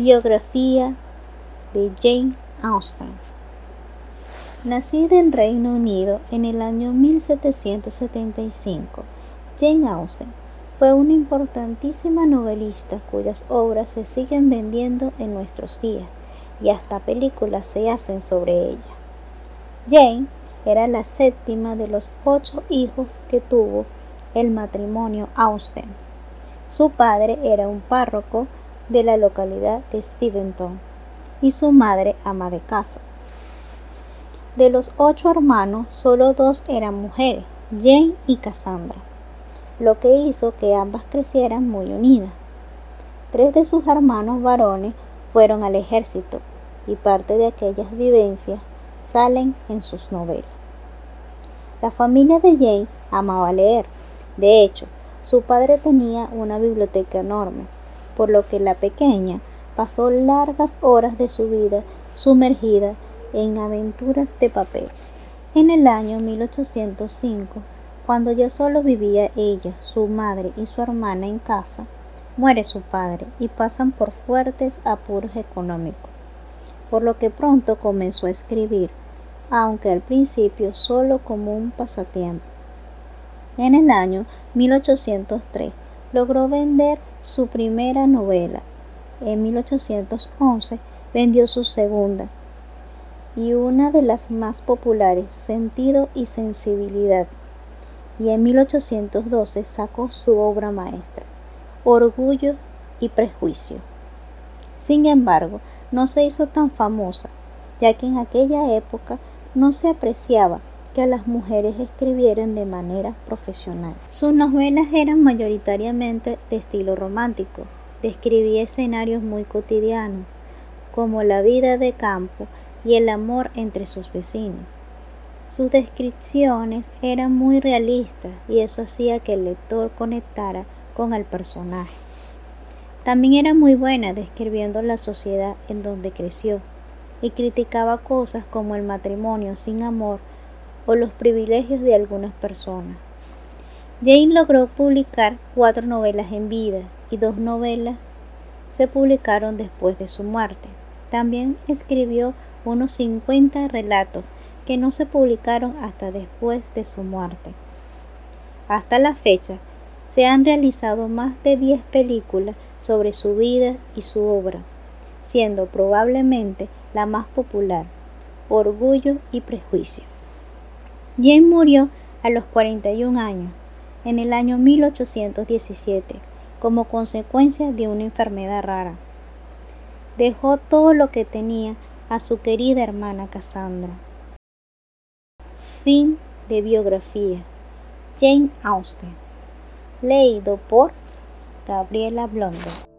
Biografía de Jane Austen. Nacida en Reino Unido en el año 1775, Jane Austen fue una importantísima novelista cuyas obras se siguen vendiendo en nuestros días y hasta películas se hacen sobre ella. Jane era la séptima de los ocho hijos que tuvo el matrimonio Austen. Su padre era un párroco de la localidad de Steventon y su madre ama de casa. De los ocho hermanos, solo dos eran mujeres, Jane y Cassandra, lo que hizo que ambas crecieran muy unidas. Tres de sus hermanos varones fueron al ejército y parte de aquellas vivencias salen en sus novelas. La familia de Jane amaba leer. De hecho, su padre tenía una biblioteca enorme por lo que la pequeña pasó largas horas de su vida sumergida en aventuras de papel. En el año 1805, cuando ya solo vivía ella, su madre y su hermana en casa, muere su padre y pasan por fuertes apuros económicos, por lo que pronto comenzó a escribir, aunque al principio solo como un pasatiempo. En el año 1803 logró vender su primera novela. En 1811 vendió su segunda y una de las más populares, Sentido y Sensibilidad. Y en 1812 sacó su obra maestra, Orgullo y Prejuicio. Sin embargo, no se hizo tan famosa, ya que en aquella época no se apreciaba que las mujeres escribieran de manera profesional. Sus novelas eran mayoritariamente de estilo romántico, describía escenarios muy cotidianos, como la vida de campo y el amor entre sus vecinos. Sus descripciones eran muy realistas y eso hacía que el lector conectara con el personaje. También era muy buena describiendo la sociedad en donde creció y criticaba cosas como el matrimonio sin amor o los privilegios de algunas personas. Jane logró publicar cuatro novelas en vida y dos novelas se publicaron después de su muerte. También escribió unos 50 relatos que no se publicaron hasta después de su muerte. Hasta la fecha, se han realizado más de 10 películas sobre su vida y su obra, siendo probablemente la más popular, Orgullo y Prejuicio. Jane murió a los 41 años, en el año 1817, como consecuencia de una enfermedad rara. Dejó todo lo que tenía a su querida hermana Cassandra. Fin de biografía. Jane Austen. Leído por Gabriela Blondo.